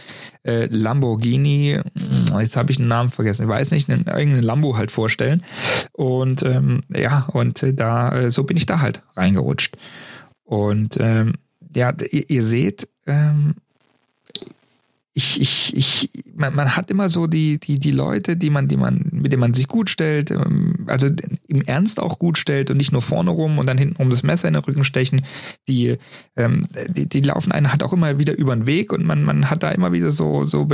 A: äh, Lamborghini, jetzt habe ich den Namen vergessen, ich weiß nicht, einen, irgendeinen Lambo halt vorstellen. Und ähm, ja, und äh, da, äh, so bin ich da halt reingerutscht. Und ähm, ja, ihr, ihr seht, ähm, ich, ich, ich, man, man hat immer so die, die, die Leute, die man, die man, mit denen man sich gut stellt, ähm, also im Ernst auch gut stellt und nicht nur vorne rum und dann hinten um das Messer in den Rücken stechen, die, ähm, die, die laufen einen halt auch immer wieder über den Weg und man, man hat da immer wieder so, so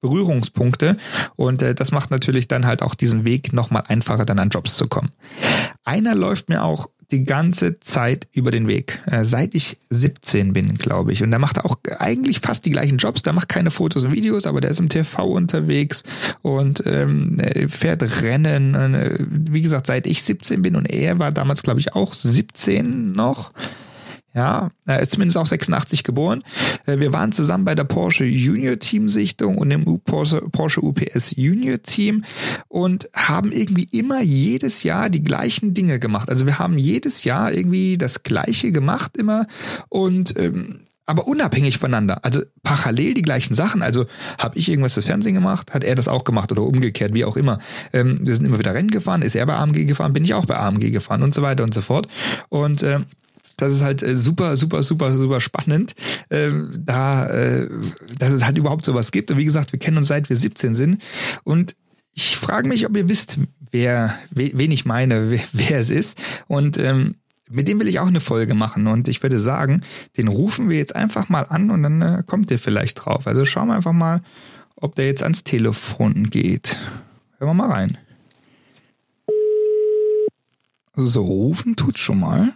A: Berührungspunkte und äh, das macht natürlich dann halt auch diesen Weg nochmal einfacher, dann an Jobs zu kommen. Einer läuft mir auch die ganze Zeit über den Weg. Äh, seit ich 17 bin, glaube ich. Und der macht auch eigentlich fast die gleichen Jobs. Der macht keine Fotos und Videos, aber der ist im TV unterwegs und ähm, fährt Rennen. Äh, wie gesagt, seit ich 17 bin und er war damals, glaube ich, auch 17 noch. Ja, er ist zumindest auch 86 geboren. Äh, wir waren zusammen bei der Porsche Junior Team Sichtung und dem Porsche, Porsche UPS Junior Team und haben irgendwie immer jedes Jahr die gleichen Dinge gemacht. Also wir haben jedes Jahr irgendwie das Gleiche gemacht immer und ähm, aber unabhängig voneinander. Also parallel die gleichen Sachen. Also habe ich irgendwas fürs Fernsehen gemacht, hat er das auch gemacht oder umgekehrt, wie auch immer. Ähm, wir sind immer wieder Rennen gefahren, ist er bei AMG gefahren, bin ich auch bei AMG gefahren und so weiter und so fort. Und äh, das ist halt äh, super, super, super, super spannend, äh, da, äh, dass es halt überhaupt sowas gibt. Und wie gesagt, wir kennen uns seit wir 17 sind. Und ich frage mich, ob ihr wisst, wer, wen ich meine, wer, wer es ist. Und ähm, mit dem will ich auch eine Folge machen. Und ich würde sagen, den rufen wir jetzt einfach mal an und dann äh, kommt ihr vielleicht drauf. Also schauen wir einfach mal, ob der jetzt ans Telefon geht. Hören wir mal rein. So, rufen tut schon mal.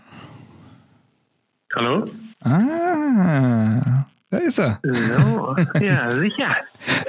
B: Hallo?
A: Ah, da ist er.
B: So, ja, sicher.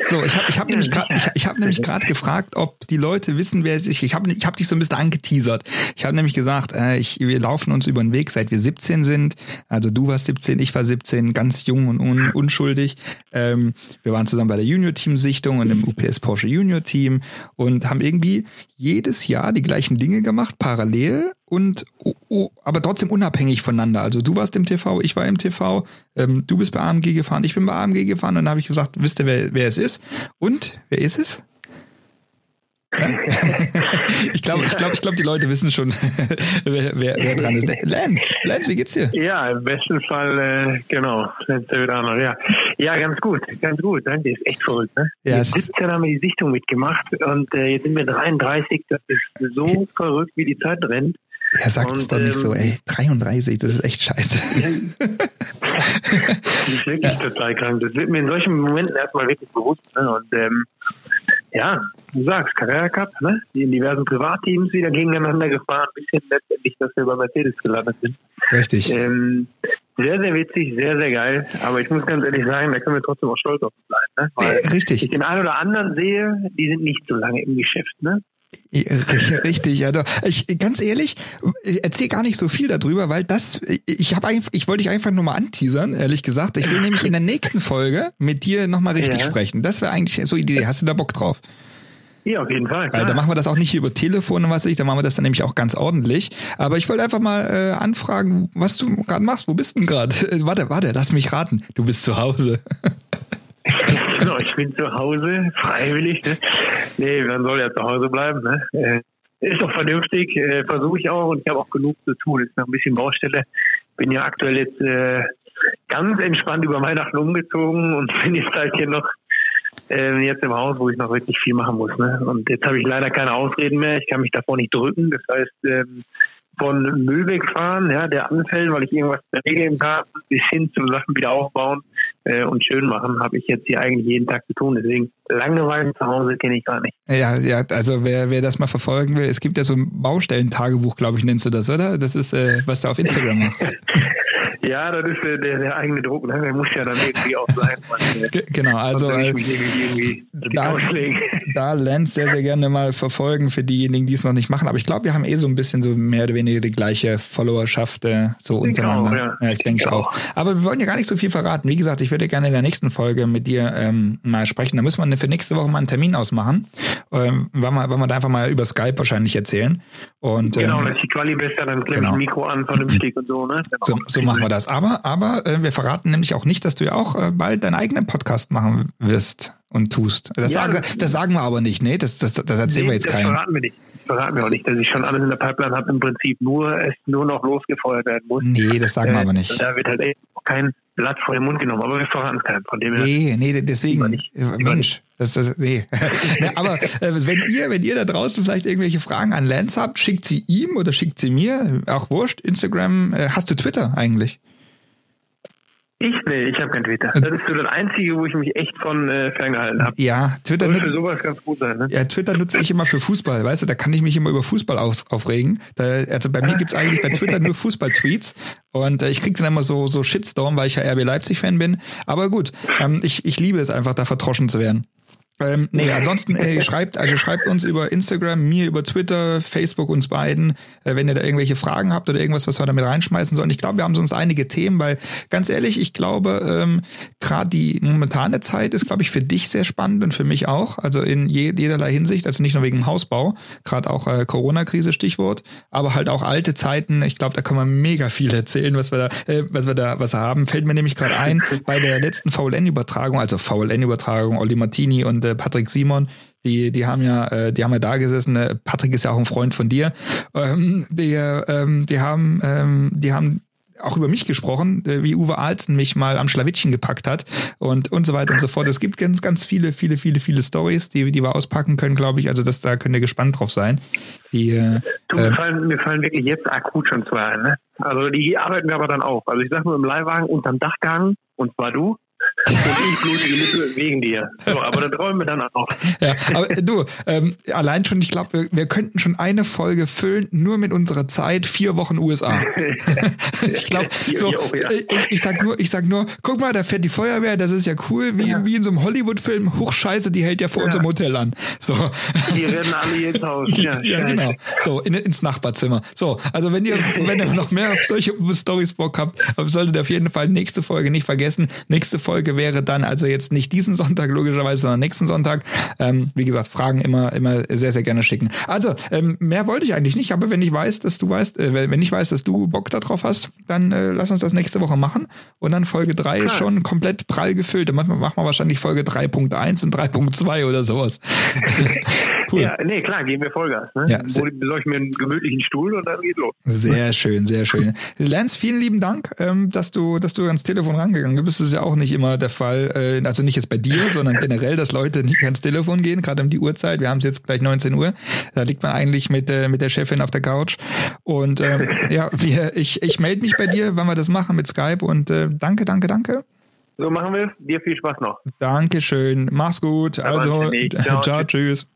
A: So, ich habe ich hab ja, nämlich gerade ich, ich hab nämlich gerade gefragt, ob die Leute wissen, wer es ist. Ich habe ich hab dich so ein bisschen angeteasert. Ich habe nämlich gesagt, äh, ich, wir laufen uns über den Weg, seit wir 17 sind. Also du warst 17, ich war 17, ganz jung und un, unschuldig. Ähm, wir waren zusammen bei der Junior-Team-Sichtung und im UPS Porsche Junior-Team und haben irgendwie jedes Jahr die gleichen Dinge gemacht, parallel und oh, oh, aber trotzdem unabhängig voneinander. Also du warst im TV, ich war im TV, ähm, du bist bei AMG gefahren, ich bin bei AMG gefahren und dann habe ich gesagt, wisst ihr, wer, wer es ist? Und wer ist es? Ja? ich glaube, ich glaube, ich glaube, die Leute wissen schon, wer, wer, wer dran ist. Lance, Lance, wie geht's dir?
B: Ja, im besten Fall, äh, genau, Lance Davidano, ja. Ja, ganz gut, ganz gut, danke, ist echt verrückt, ne?
A: Ja,
B: Mit 17 haben wir die Sichtung mitgemacht und äh, jetzt sind wir 33, das ist so verrückt, wie die Zeit rennt.
A: Ja, sag das doch nicht so, ähm, ey. 33, das ist echt scheiße.
B: das ist wirklich ja. total krank. Das wird mir in solchen Momenten erstmal wirklich bewusst. Ne? Und ähm, ja, du sagst, Carrera Cup, ne? Die in diversen Privatteams wieder gegeneinander gefahren, bis hin letztendlich, dass wir bei Mercedes gelandet sind.
A: Richtig.
B: Ähm, sehr, sehr witzig, sehr, sehr geil. Aber ich muss ganz ehrlich sagen, da können wir trotzdem auch stolz auf uns sein. Ne?
A: Weil Richtig.
B: ich den einen oder anderen sehe, die sind nicht so lange im Geschäft. Ne?
A: Richtig, ja. Ich, ganz ehrlich, ich erzähl gar nicht so viel darüber, weil das, ich habe einfach, ich wollte dich einfach nur mal anteasern, ehrlich gesagt. Ich will nämlich in der nächsten Folge mit dir nochmal richtig ja. sprechen. Das wäre eigentlich so Idee. Hast du da Bock drauf?
B: Ja, auf jeden Fall.
A: Klar. Da machen wir das auch nicht über Telefon und was ich, da machen wir das dann nämlich auch ganz ordentlich. Aber ich wollte einfach mal äh, anfragen, was du gerade machst. Wo bist du denn gerade? warte, warte, lass mich raten. Du bist zu Hause.
B: genau, ich bin zu Hause, freiwillig. Ne? Nee, man soll ja zu Hause bleiben. Ne? Äh, ist doch vernünftig, äh, versuche ich auch und ich habe auch genug zu tun. Ist noch ein bisschen Baustelle. Bin ja aktuell jetzt äh, ganz entspannt über Weihnachten umgezogen und bin jetzt halt hier noch äh, jetzt im Haus, wo ich noch wirklich viel machen muss. Ne? Und jetzt habe ich leider keine Ausreden mehr. Ich kann mich davor nicht drücken. Das heißt, ähm, von Müllweg fahren, ja, der anfällt, weil ich irgendwas regeln kann, bis hin zu Sachen wieder aufbauen äh, und schön machen, habe ich jetzt hier eigentlich jeden Tag zu tun. Deswegen Langeweile zu Hause kenne ich gar nicht.
A: Ja, ja, also wer, wer das mal verfolgen will, es gibt ja so ein Baustellentagebuch, glaube ich, nennst du das, oder? Das ist, äh, was du auf Instagram machst.
B: Ja, das ist der, der, der eigene Druck. Ne? Der muss ja dann irgendwie auch sein. Man,
A: äh, genau, also äh, da, da Lance sehr, sehr gerne mal verfolgen für diejenigen, die es noch nicht machen. Aber ich glaube, wir haben eh so ein bisschen so mehr oder weniger die gleiche Followerschaft äh, so untereinander. Auch, ja. ja. ich denke ich auch. Aber wir wollen ja gar nicht so viel verraten. Wie gesagt, ich würde gerne in der nächsten Folge mit dir ähm, mal sprechen. Da müssen wir für nächste Woche mal einen Termin ausmachen. Ähm, wollen, wir, wollen wir da einfach mal über Skype wahrscheinlich erzählen. Und,
B: genau, ähm, das ist die Quali besser, dann klemme genau. ich Mikro an, vernünftig und so. Ne?
A: So, so machen wir das. Aber, aber äh, wir verraten nämlich auch nicht, dass du ja auch äh, bald deinen eigenen Podcast machen wirst und tust. Das, ja, sagen, das sagen wir aber nicht, ne? Das, das, das erzählen nee, wir jetzt keinem. Das
B: verraten wir nicht. Das verraten wir auch nicht, dass ich schon alles in der Pipeline habe, im Prinzip nur es nur noch losgefeuert werden muss.
A: Nee, das sagen wir äh, aber nicht.
B: Da wird halt echt kein Blatt vor den Mund genommen, aber wir verraten es keinem. Von dem her.
A: Nee, nee, deswegen. Nicht. Mensch. Das, das, nee. nee aber äh, wenn ihr, wenn ihr da draußen vielleicht irgendwelche Fragen an Lance habt, schickt sie ihm oder schickt sie mir. Auch wurscht. Instagram. Äh, hast du Twitter eigentlich?
B: Ich? Nee, ich habe kein Twitter. Das ist so das Einzige, wo ich mich echt von äh, ferngehalten habe.
A: Ja, Twitter
B: Soll für sowas ganz gut sein, ne?
A: Ja, Twitter nutze ich immer für Fußball, weißt du, da kann ich mich immer über Fußball auf, aufregen. Da, also bei mir gibt's eigentlich bei Twitter nur Fußball-Tweets und äh, ich krieg dann immer so, so Shitstorm, weil ich ja RB Leipzig-Fan bin. Aber gut, ähm, ich, ich liebe es einfach, da verdroschen zu werden. Ähm, nee, ansonsten äh, schreibt, also schreibt uns über Instagram, mir über Twitter, Facebook uns beiden, äh, wenn ihr da irgendwelche Fragen habt oder irgendwas, was wir damit reinschmeißen sollen. Ich glaube, wir haben sonst einige Themen, weil ganz ehrlich, ich glaube, ähm, gerade die momentane Zeit ist, glaube ich, für dich sehr spannend und für mich auch. Also in je, jederlei Hinsicht, also nicht nur wegen Hausbau, gerade auch äh, Corona-Krise Stichwort, aber halt auch alte Zeiten. Ich glaube, da kann man mega viel erzählen, was wir da, äh, was wir da, was wir haben. Fällt mir nämlich gerade ein bei der letzten VLN-Übertragung, also VLN-Übertragung, Oli Martini und äh, Patrick Simon, die, die haben ja, äh, die haben ja da gesessen. Äh, Patrick ist ja auch ein Freund von dir. Ähm, die, ähm, die haben, ähm, die haben auch über mich gesprochen, äh, wie Uwe Alzen mich mal am Schlawittchen gepackt hat und und so weiter und so fort. Es gibt ganz, ganz viele, viele, viele, viele Stories, die, die wir auspacken können, glaube ich. Also das, da könnt ihr gespannt drauf sein. Die, äh,
B: du, mir, fallen, mir fallen wirklich jetzt akut schon zwei ein. Ne? Also die arbeiten wir aber dann auch. Also ich sag nur im Leihwagen unterm Dach gehangen und zwar du. Und ich blutige Lippe wegen dir. So, aber dann träumen wir dann auch.
A: Ja, aber du, ähm, allein schon, ich glaube, wir, wir könnten schon eine Folge füllen, nur mit unserer Zeit, vier Wochen USA. ich glaube, so, ich, ich, sag nur, ich sag nur, guck mal, da fährt die Feuerwehr, das ist ja cool, wie, ja. wie in so einem Hollywood-Film, Hochscheiße, die hält ja vor ja. unserem Hotel an. So.
B: Die rennen alle ins Haus. Ja,
A: ja genau. So, in, ins Nachbarzimmer. So, also wenn ihr, wenn ihr noch mehr auf solche Stories Bock habt, solltet ihr auf jeden Fall nächste Folge nicht vergessen. Nächste Folge Folge wäre dann also jetzt nicht diesen Sonntag logischerweise, sondern nächsten Sonntag. Ähm, wie gesagt, Fragen immer, immer sehr, sehr gerne schicken. Also, ähm, mehr wollte ich eigentlich nicht, aber wenn ich weiß, dass du weißt, äh, wenn ich weiß, dass du Bock darauf hast, dann äh, lass uns das nächste Woche machen. Und dann Folge 3 ist schon komplett prall gefüllt. Dann machen wir wahrscheinlich Folge 3.1 und 3.2 oder sowas.
B: cool. Ja, nee, klar, gehen wir Vollgas. Ne? Ja, Besorge ich mir einen gemütlichen Stuhl und dann geht's los.
A: Sehr schön, sehr schön. Lance, vielen lieben Dank, ähm, dass du, dass du ans Telefon rangegangen bist. Das ist ja auch nicht immer der Fall, äh, also nicht jetzt bei dir, sondern generell, dass Leute nicht ans Telefon gehen, gerade um die Uhrzeit. Wir haben es jetzt gleich 19 Uhr. Da liegt man eigentlich mit, äh, mit der Chefin auf der Couch. Und ähm, ja, wir, ich, ich melde mich bei dir, wann wir das machen mit Skype. Und äh, danke, danke, danke.
B: So machen wir es. Dir viel Spaß noch.
A: Dankeschön. Mach's gut. Ja, also, ciao, ciao, tschüss.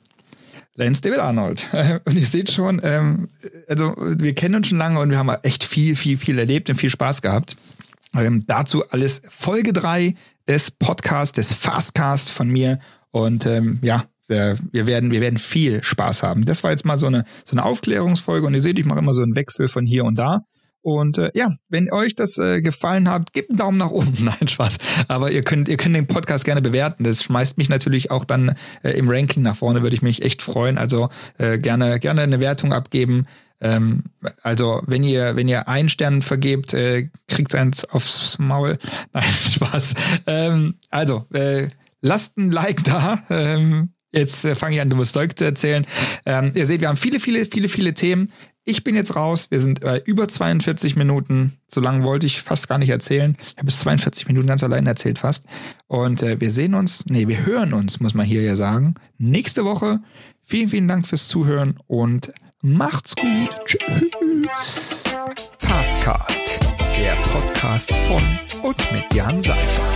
A: Lance David Arnold. Und ihr seht schon, ähm, also wir kennen uns schon lange und wir haben echt viel, viel, viel erlebt und viel Spaß gehabt. Ähm, dazu alles Folge drei des Podcasts, des Fastcasts von mir. Und ähm, ja, wir werden, wir werden viel Spaß haben. Das war jetzt mal so eine, so eine Aufklärungsfolge und ihr seht, ich mache immer so einen Wechsel von hier und da. Und äh, ja, wenn euch das äh, gefallen hat, gebt einen Daumen nach unten. Nein, Spaß. Aber ihr könnt, ihr könnt den Podcast gerne bewerten. Das schmeißt mich natürlich auch dann äh, im Ranking nach vorne, würde ich mich echt freuen. Also äh, gerne, gerne eine Wertung abgeben. Ähm, also wenn ihr, wenn ihr einen Stern vergebt, äh, kriegt eins aufs Maul. Nein, Spaß. Ähm, also, äh, lasst ein Like da. Ähm, Jetzt äh, fange ich an, dummes Zeug zu erzählen. Ähm, ihr seht, wir haben viele, viele, viele, viele Themen. Ich bin jetzt raus. Wir sind bei über 42 Minuten. So lange wollte ich fast gar nicht erzählen. Ich habe bis 42 Minuten ganz allein erzählt fast. Und äh, wir sehen uns, nee, wir hören uns, muss man hier ja sagen. Nächste Woche. Vielen, vielen Dank fürs Zuhören und macht's gut. Tschüss. Fastcast, der Podcast von und mit Jan Seifer.